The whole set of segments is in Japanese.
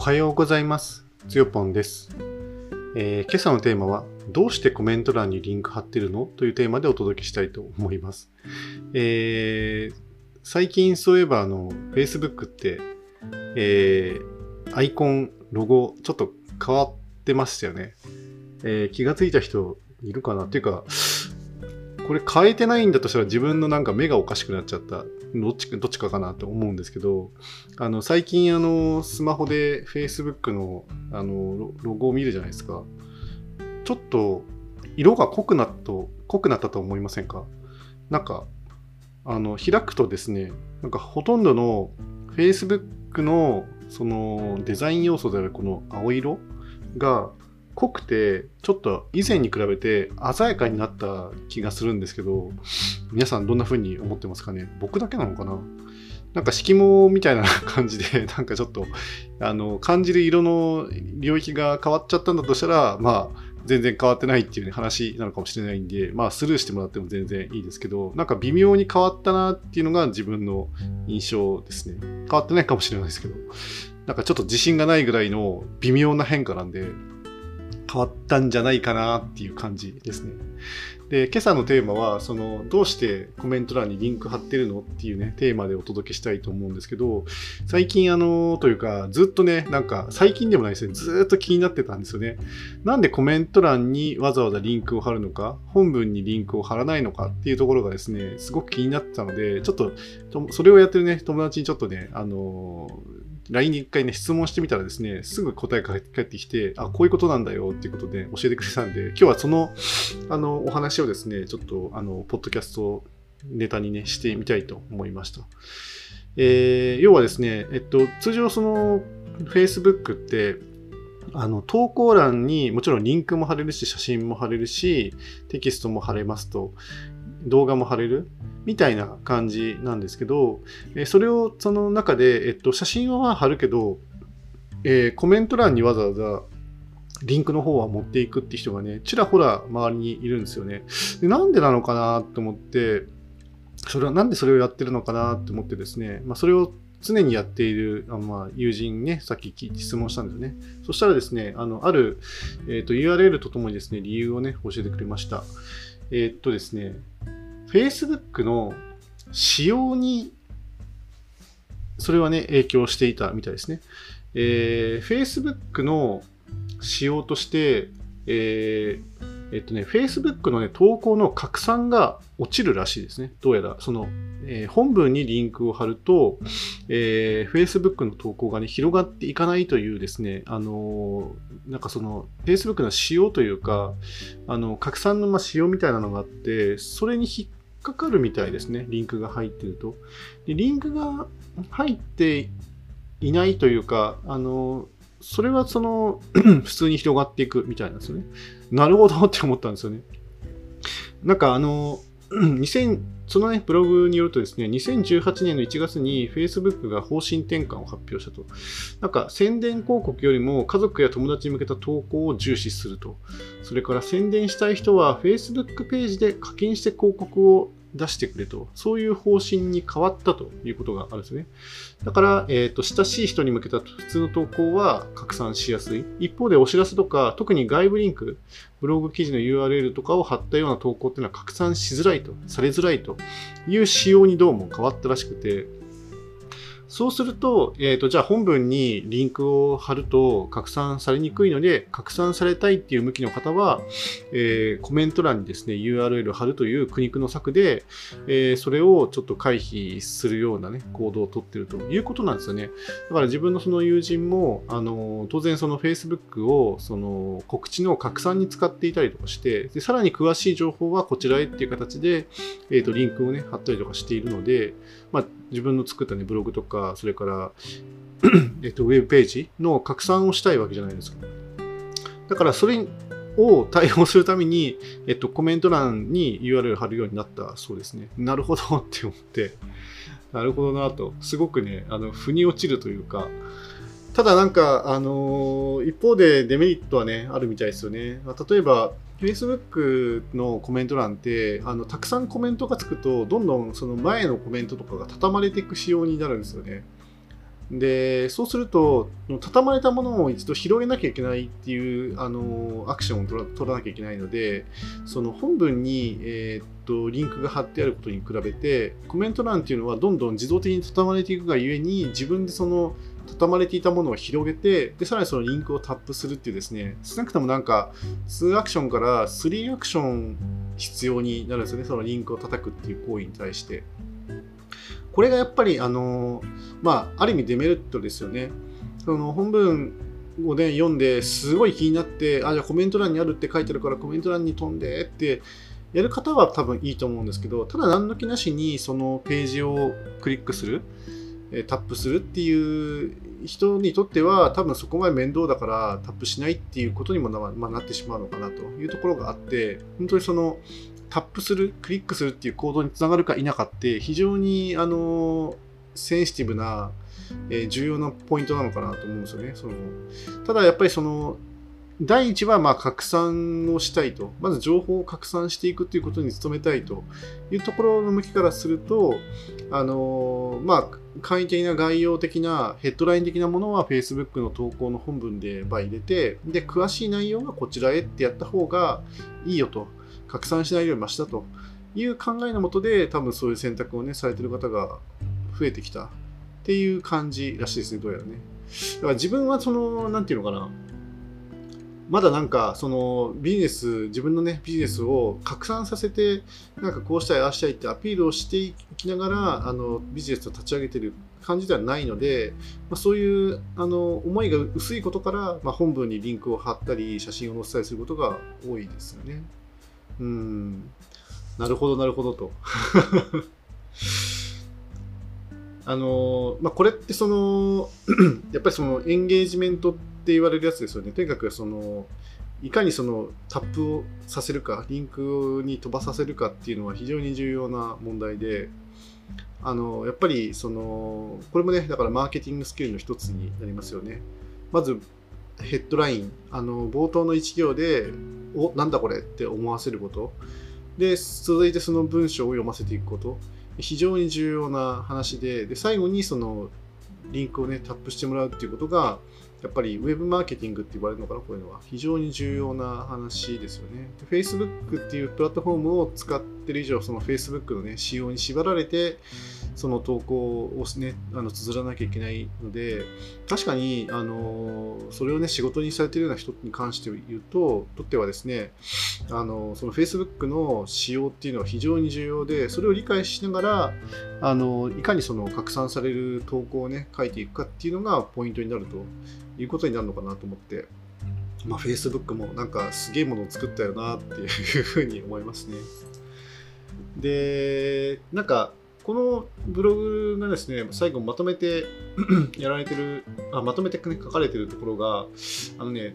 おはようございます。つよぽんです、えー今朝のテーマは、どうしてコメント欄にリンク貼ってるの？というテーマでお届けしたいと思います。えー最近そういえばあの、Facebook って、えーアイコン、ロゴ、ちょっと変わってましたよね。えー気がついた人いるかな？っていうか、これ変えてないんだとしたら自分のなんか目がおかしくなっちゃった。どっちか、どっちかかなと思うんですけど、あの、最近あの、スマホで Facebook のあの、ロゴを見るじゃないですか。ちょっと、色が濃くなったと、濃くなったと思いませんか？なんか、あの、開くとですね、なんかほとんどの Facebook のそのデザイン要素であるこの青色が濃くて、ちょっと以前に比べて鮮やかになった気がするんですけど、皆さんどんな風に思ってますかね？僕だけなのかな？なんか色毛みたいな感じで、なんかちょっと、あの、感じる色の領域が変わっちゃったんだとしたら、まあ、全然変わってないっていう、ね、話なのかもしれないんで、まあ、スルーしてもらっても全然いいですけど、なんか微妙に変わったなっていうのが自分の印象ですね。変わってないかもしれないですけど、なんかちょっと自信がないぐらいの微妙な変化なんで、変わったんじゃないかなっていう感じですね。で、今朝のテーマは、その、どうしてコメント欄にリンク貼ってるのっていうね、テーマでお届けしたいと思うんですけど、最近あの、というか、ずっとね、なんか、最近でもないですね、ずっと気になってたんですよね。なんでコメント欄にわざわざリンクを貼るのか、本文にリンクを貼らないのかっていうところがですね、すごく気になってたので、ちょっ、とそれをやってるね、友達にちょっとね、あの LINE に一回ね、質問してみたらですね、すぐ答えが返ってきて、あ、こういうことなんだよっていうことで教えてくれたんで、今日はその、あの、お話をですね、ちょっと、あの、ポッドキャストネタにね、してみたいと思いました。えー要はですね、えっと、通常その、Facebook って、あの、投稿欄にもちろんリンクも貼れるし、写真も貼れるし、テキストも貼れますと、動画も貼れる？みたいな感じなんですけど、えそれをその中で、えっと、写真は貼るけど、えーコメント欄にわざわざリンクの方は持っていくって人がね、ちらほら周りにいるんですよね。でなんでなのかなと思って、それはなんでそれをやってるのかなと思ってですね、まあ、それを常にやっているあまあ友人ね、さっき質問したんですよね。そしたらですね、あのある、えー、と URL とともにですね、理由をね、教えてくれました。えーっとですね、Facebook の仕様に、それはね、影響していたみたいですね。えー Facebook の仕様として、えーえっとね、Facebook のね、投稿の拡散が落ちるらしいですね。どうやら、その、えー本文にリンクを貼ると、えー Facebook の投稿がね、広がっていかないというですね、あのーなんかその、Facebook の仕様というか、あの、拡散のま仕様みたいなのがあって、それに引っかかるみたいですね、リンクが入ってると。で、リンクが入っていないというか、あの、それはその、普通に広がっていくみたいなんですよね。なるほどって思ったんですよね。なんかあの、2000そのね、ブログによるとですね、2018年の1月に Facebook が方針転換を発表したと。なんか宣伝広告よりも家族や友達に向けた投稿を重視すると。それから宣伝したい人は Facebook ページで課金して広告を出してくれと。そういう方針に変わったということがあるんですね。だから、えっ、と、親しい人に向けた普通の投稿は拡散しやすい。一方でお知らせとか、特に外部リンク、ブログ記事の URL とかを貼ったような投稿っていうのは拡散しづらいと、されづらいという仕様にどうも変わったらしくて、そうすると、えっ、と、じゃあ本文にリンクを貼ると拡散されにくいので、拡散されたいっていう向きの方は、えーコメント欄にですね、URL 貼るという苦肉の策で、えーそれをちょっと回避するようなね、行動をとってるということなんですよね。だから自分のその友人も、あの、当然その Facebook をその告知の拡散に使っていたりとかして、でさらに詳しい情報はこちらへっていう形で、えっ、と、リンクをね、貼ったりとかしているので、まあ、自分の作ったね、ブログとか、それから、えっと、ウェブページの拡散をしたいわけじゃないですか。だから、それを対応するために、えっと、コメント欄に URL 貼るようになったそうですね。なるほどって思って、なるほどなと、すごくね、あの、腑に落ちるというか、ただなんか、あのー一方でデメリットはね、あるみたいですよね。例えば、Facebook のコメント欄ってあのたくさんコメントがつくとどんどんその前のコメントとかが畳まれていく仕様になるんですよね。で、そうすると、畳まれたものを一度広げなきゃいけないっていう、あの、アクションを取ら取らなきゃいけないので、その本文に、えー、っと、リンクが貼ってあることに比べて、コメント欄っていうのはどんどん自動的に畳まれていくがゆえに、自分でその、畳まれていたものを広げて、で、さらにそのリンクをタップするっていうですね、少なくともなんか、2アクションから3アクション必要になるんですよね、そのリンクを叩くっていう行為に対して。これがやっぱり、あの、まあ、ある意味デメリットですよね。その本文をね、読んですごい気になって、あ、じゃあコメント欄にあるって書いてあるからコメント欄に飛んでってやる方は多分いいと思うんですけど、ただ何の気なしにそのページをクリックする、タップするっていう人にとっては多分そこまで面倒だからタップしないっていうことにもな,、まあ、なってしまうのかなというところがあって、本当にそのタップする、クリックするっていう行動につながるか否かって非常にあのセンシティブな、えー、重要なポイントなのかなと思うんですよね。そのただやっぱりその第一はまあ拡散をしたいと、まず情報を拡散していくということに努めたいと。いうところの向きからすると、あのまあ、簡易的な概要的なヘッドライン的なものは Facebook の投稿の本文で入れて、で、詳しい内容がこちらへってやった方がいいよと、拡散しないよりましたと。いう考えのもとで、多分そういう選択をね、されてる方が増えてきた。っていう感じらしいですね、どうやらね。だから自分はその、なんていうのかな、まだなんかそのビジネス自分のねビジネスを拡散させてなんかこうしたいああしたいってアピールをしていきながらあのビジネスを立ち上げてる感じではないので、まあ、そういうあの思いが薄いことから、まあ、本文にリンクを貼ったり写真を載せたりすることが多いですよね。うんなるほどなるほどと。あのまあ、これってその やっぱりそのエンゲージメントってって言われるやつですよね。とにかくそのいかにそのタップをさせるか、リンクに飛ばさせるかっていうのは非常に重要な問題で、あのやっぱりそのこれもね、だからマーケティングスキルの一つになりますよね。まずヘッドライン、あの冒頭の1行で、おなんだこれって思わせること。で、続いてその文章を読ませていくこと。非常に重要な話で、で最後にそのリンクをね、タップしてもらうっていうことが、やっぱりウェブマーケティングって言われるのかな、こういうのは。非常に重要な話ですよね。Facebook っていうプラットフォームを使ってる以上、その Facebook のね、仕様に縛られて、その投稿をね、あの綴らなきゃいけないので、確かに、あの、それをね、仕事にされてるような人に関して言うと、とってはですね、あの、その Facebook の仕様っていうのは非常に重要で、それを理解しながら、あの、いかにその拡散される投稿をね、書いていくかっていうのがポイントになるということになるのかなと思って、まあ、Facebook もなんかすげえものを作ったよなっていうふうに思いますね。で、なんか、このブログがですね、最後まとめて やられてる、あまとめて、ね、書かれてるところが、あのね、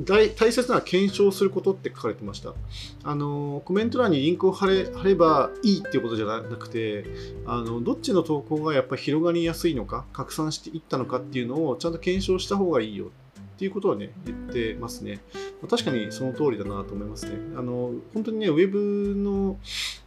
大大切な検証することって書かれてました。あのコメント欄にリンクを貼れ貼ればいいっていうことじゃなくてあの、どっちの投稿がやっぱ広がりやすいのか、拡散していったのかっていうのをちゃんと検証した方がいいよっていうことはね、言ってますね。確かにその通りだなと思いますね。あの、本当にね、ウェブの、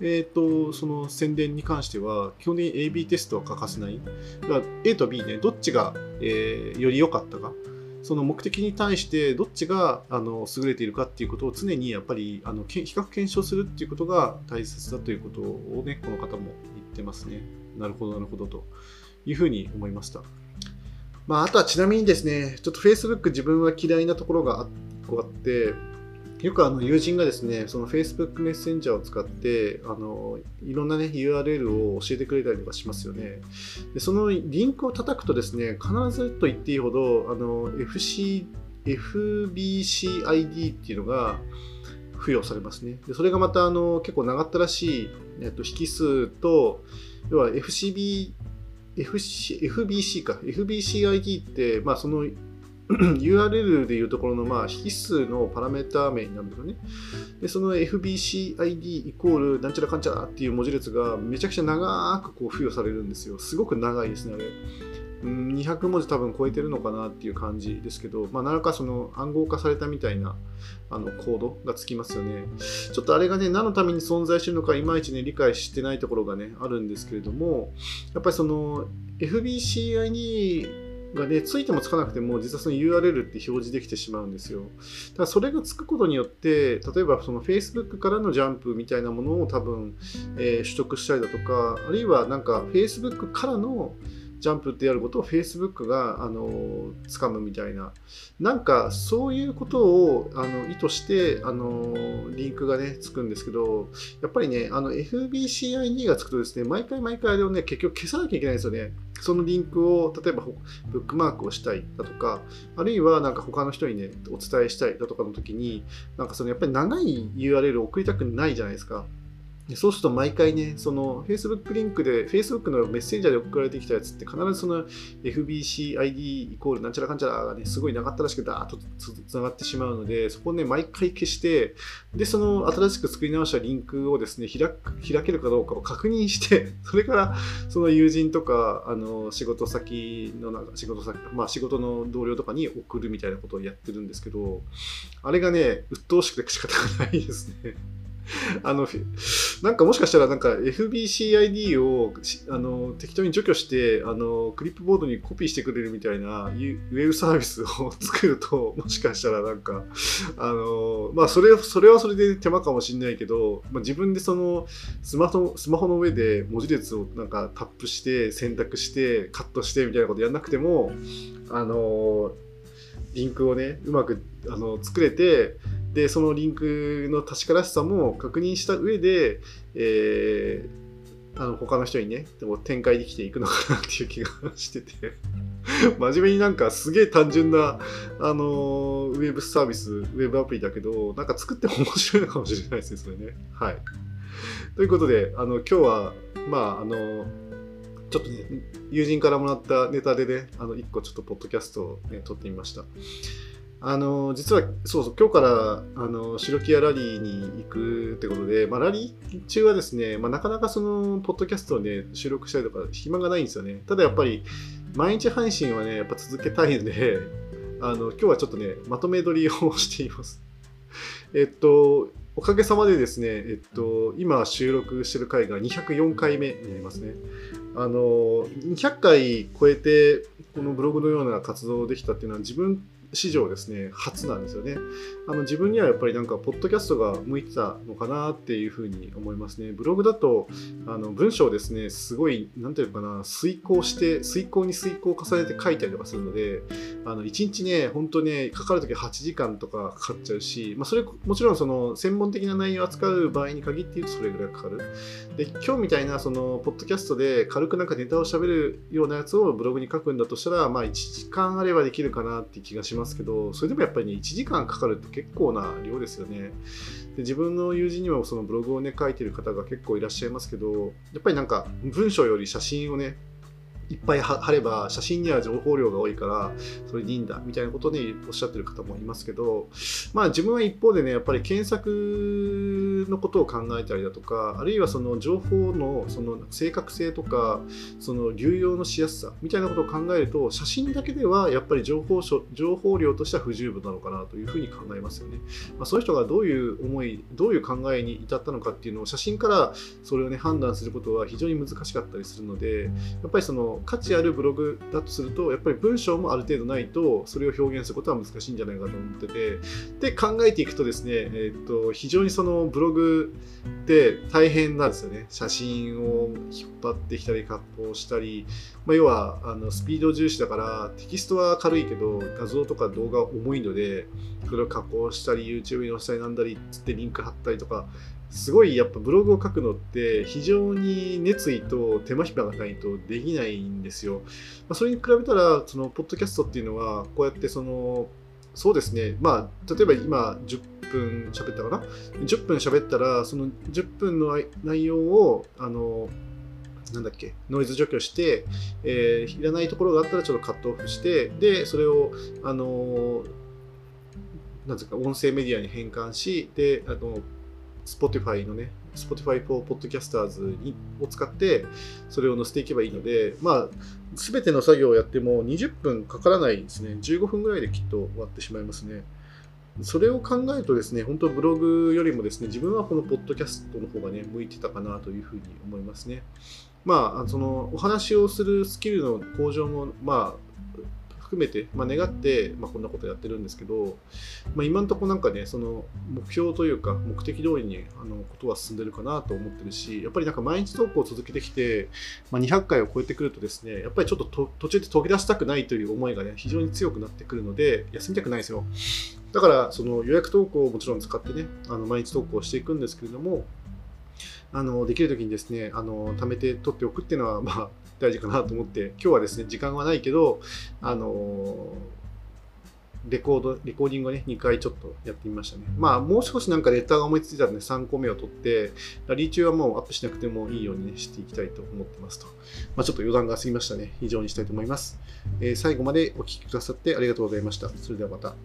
えっ、ー、と、その宣伝に関しては、基本的に AB テストは欠かせない。だから A と B ね、どっちが、えー、より良かったか。その目的に対してどっちがあの優れているかっていうことを常にやっぱりあの比較検証するっていうことが大切だということをね、この方も言ってますね。なるほど、なるほどというふうに思いました。まあ、あとはちなみにですね、ちょっと Facebook 自分は嫌いなところがあって、よくあの友人がですね、その Facebook メッセンジャーを使って、あのいろんな、ね、URL を教えてくれたりとかしますよね。でそのリンクを叩くとですね、必ずと言っていいほど、あの FC FBCID っていうのが付与されますね。でそれがまたあの結構長ったらしい、えっと、引数と、要は FCB FC FBC か。FBCID って、まあ、その URL でいうところのまあ引数のパラメータ名になるんですよね。で、その FBCID イコールなんちゃらかんちゃらっていう文字列がめちゃくちゃ長くこう付与されるんですよ。すごく長いですね、あれ。200文字多分超えてるのかなっていう感じですけど、まあ、何らかその暗号化されたみたいなあのコードがつきますよね。ちょっとあれがね、何のために存在してるのかいまいちね、理解してないところがね、あるんですけれども、やっぱりその FBCI にがね、ついてもつかなくても、実はその URL って表示できてしまうんですよ。だそれがつくことによって、例えばその Facebook からのジャンプみたいなものを多分、えー、取得したりだとか、あるいはなんか Facebook からのジャンプってやることを Facebook があの掴むみたいな。なんかそういうことをあの意図してあのリンクがねつくんですけどやっぱりねあの FBCID がつくとですね毎回毎回あれをね結局消さなきゃいけないんですよね。そのリンクを例えばブックマークをしたいだとかあるいはなんか他の人にねお伝えしたいだとかの時になんかそのやっぱり長い URL を送りたくないじゃないですか。そうすると毎回ね、その Facebook リンクで、Facebook のメッセンジャーで送られてきたやつって必ずその FBCID イコールなんちゃらかんちゃらがね、すごいなかったらしくダーッとつながってしまうので、そこをね、毎回消して、で、その新しく作り直したリンクをですね、開開けるかどうかを確認して、それからその友人とか、あの仕事先の、なんか仕事先、まあ仕事の同僚とかに送るみたいなことをやってるんですけど、あれがね、鬱陶しくて仕方がないですね。あの、なんかもしかしたらなんか FBCID をあの適当に除去してあのクリップボードにコピーしてくれるみたいなウェブサービスを作ると もしかしたらなんかあのまあそれそれはそれで手間かもしれないけど、まあ、自分でそのスマホスマホの上で文字列をなんかタップして選択してカットしてみたいなことやんなくてもあのリンクをねうまくあの作れてでそのリンクの確からしさも確認した上で、えー、あの他の人にねでも展開できていくのかなっていう気がしてて。真面目になんかすげえ単純な、あのウェブサービスウェブアプリだけどなんか作っても面白いのかもしれないですねそれね。はい。ということであの今日はまああのちょっとね友人からもらったネタでねあの1個ちょっとポッドキャストを、ね、撮ってみました。あの実はそうそう今日からあの白木屋ラリーに行くってことで、まあ、ラリー中はですね、まあ、なかなかそのポッドキャストをね収録したりとか暇がないんですよねただやっぱり毎日配信はねやっぱ続けたいのであの今日はちょっとねまとめ撮りをしていますえっとおかげさまでですね、えっと、今収録してる回が204回目になりますね。あの、200回超えて、このブログのような活動できたっていうのは自分史上ですね、初なんですよね。あの自分にはやっぱりなんか、ポッドキャストが向いてたのかなっていうふうに思いますね。ブログだと、あの文章をですね、すごい、なんていうのかな、遂行して、遂行に遂行を重ねて書いたりとかするので、あの1日ね、本当ね、かかるとき8時間とかかかっちゃうし、まあ、それ、もちろんその専門的な内容を扱う場合に限って言うとそれぐらいかかる。で、今日みたいな、その、ポッドキャストで軽くなんかネタを喋るようなやつをブログに書くんだとしたら、まあ1時間あればできるかなって気がしますますけど、それでもやっぱりね、1時間かかるって結構な量ですよね。で自分の友人にもそのブログをね、書いてる方が結構いらっしゃいますけど、やっぱりなんか文章より写真をね、いっぱい貼れば写真には情報量が多いからそれでいいんだみたいなことにおっしゃってる方もいますけどまあ自分は一方でねやっぱり検索のことを考えたりだとかあるいはその情報のその正確性とかその流用のしやすさみたいなことを考えると写真だけではやっぱり情報情報量としては不十分なのかなというふうに考えますよね、まあ、そういう人がどういう思いどういう考えに至ったのかっていうのを写真からそれをね判断することは非常に難しかったりするのでやっぱりその価値あるブログだとするとやっぱり文章もある程度ないとそれを表現することは難しいんじゃないかと思ってて。で考えていくとですね、えー、っと非常にそのブログって大変なんですよね。写真を引っ張ってきたり加工したり、まあ、要はあのスピード重視だからテキストは軽いけど画像とか動画は重いのでそれを加工したり YouTube に載せたりなんだりつってリンク貼ったりとかすごいやっぱブログを書くのって非常に熱意と手間暇がないとできないんですよ。まあ、それに比べたら、そのポッドキャストっていうのは、こうやってその、そうですね、まあ、例えば今10分喋ったかな ?10 分喋ったら、その10分の内容を、あの、なんだっけ、ノイズ除去して、えー、いらないところがあったらちょっとカットオフして、で、それを、あの、なんですか、音声メディアに変換し、で、あの、Spotify のね、Spotify for Podcasters にを使って、それを載せていけばいいので、まあ、すべての作業をやっても20分かからないですね。15分ぐらいできっと終わってしまいますね。それを考えるとですね、本当ブログよりもですね、自分はこのポッドキャストの方がね、向いてたかなというふうに思いますね。まあ、そのお話をするスキルの向上も、まあ、含めて、まあ、願って、まあ、こんなことやってるんですけど、まあ、今のところなんかね、その目標というか、目的通りにあのことは進んでるかなと思ってるし、やっぱりなんか毎日投稿を続けてきて、まあ、200回を超えてくるとですね、やっぱりちょっと途中で途切らしたくないという思いがね、非常に強くなってくるので、休みたくないですよ。だから、その予約投稿をもちろん使ってね、あの毎日投稿していくんですけれども、あのできる時にですね、あの貯めて取っておくっていうのは、まあ、大事かなと思って、今日はですね、時間はないけど、あのレコード、レコーディングをね、2回ちょっとやってみましたね。まあ、もう少しなんかレターが思いついたらね、3個目を取って、ラリー中はもうアップしなくてもいいようにね、していきたいと思ってますと。まあ、ちょっと余談が過ぎましたね。以上にしたいと思います。えー、最後までお聴きくださってありがとうございました。それではまた。